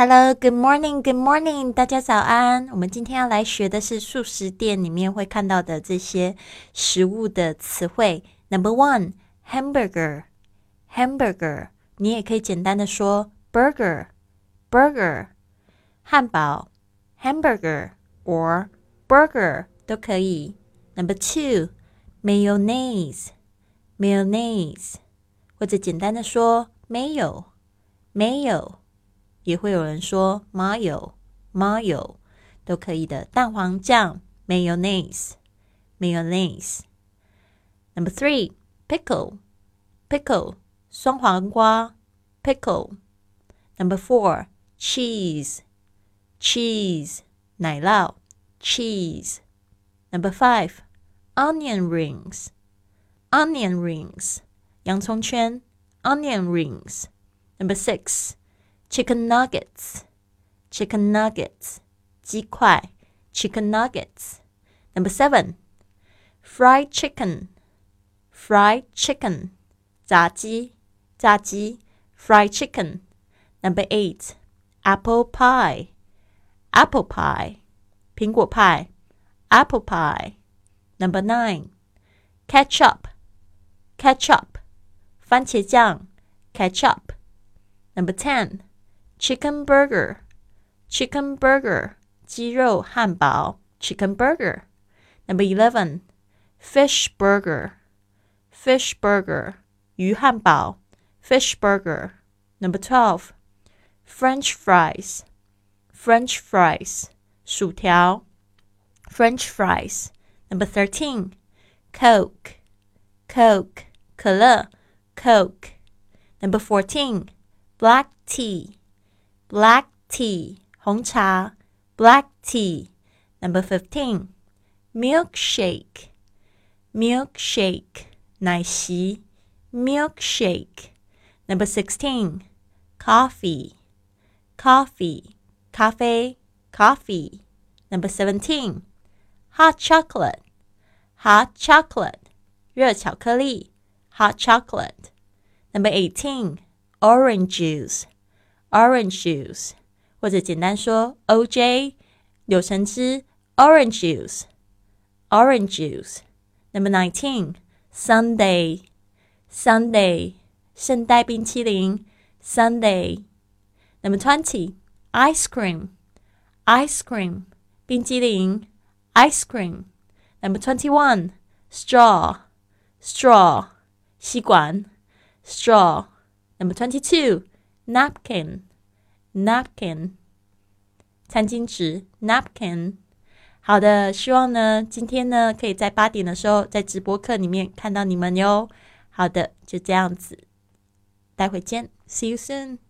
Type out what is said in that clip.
Hello, good morning, good morning，大家早安。我们今天要来学的是素食店里面会看到的这些食物的词汇。Number one, hamburger, hamburger，你也可以简单的说 burger, burger，汉堡 hamburger or burger 都可以。Number two, mayonnaise, mayonnaise，或者简单的说 mayo, mayo。也会有人说 mayo, mayo 都可以的。蛋黄酱 mayonnaise mayonnaise、mayonnaise。Number three, pickle, pickle 酸黄瓜 pickle。Number four, cheese, cheese 奶酪 cheese。Number five, onion rings, onion rings 洋葱圈 onion rings。Number six chicken nuggets, chicken nuggets, 鸡块 chicken nuggets. Number seven, fried chicken, fried chicken, 炸鸡炸鸡 fried chicken. Number eight, apple pie, apple pie, 苹果派 apple pie. Number nine, ketchup, ketchup, 番茄酱 ketchup. Number ten, chicken burger, chicken burger, 鸡肉汉堡 chicken burger. Number eleven, fish burger, fish burger, 鱼汉堡 fish burger. Number twelve, French fries, French fries, 薯条 French fries. Number thirteen, Coke, Coke, 可乐 Coke. Number fourteen, black tea black tea, 红茶, black tea. Number 15, milkshake, milkshake, 奶昔, milkshake. Number 16, coffee, coffee, 咖啡 coffee. Number 17, hot chocolate, hot chocolate, 热巧克力, hot chocolate. Number 18, orange juice, Orange Juice，或者简单说 OJ Orange Juice。Orange Juice。Number nineteen sundae sundae 圣代冰淇淋 sundae。Number twenty Ice cream Ice cream 冰激凌 Ice cream。Number twenty one Straw Straw 吸管 Straw。Number twenty two napkin napkin 餐巾纸 napkin。好的，希望呢今天呢可以在八点的时候在直播课里面看到你们哟。好的，就这样子，待会见，see you soon。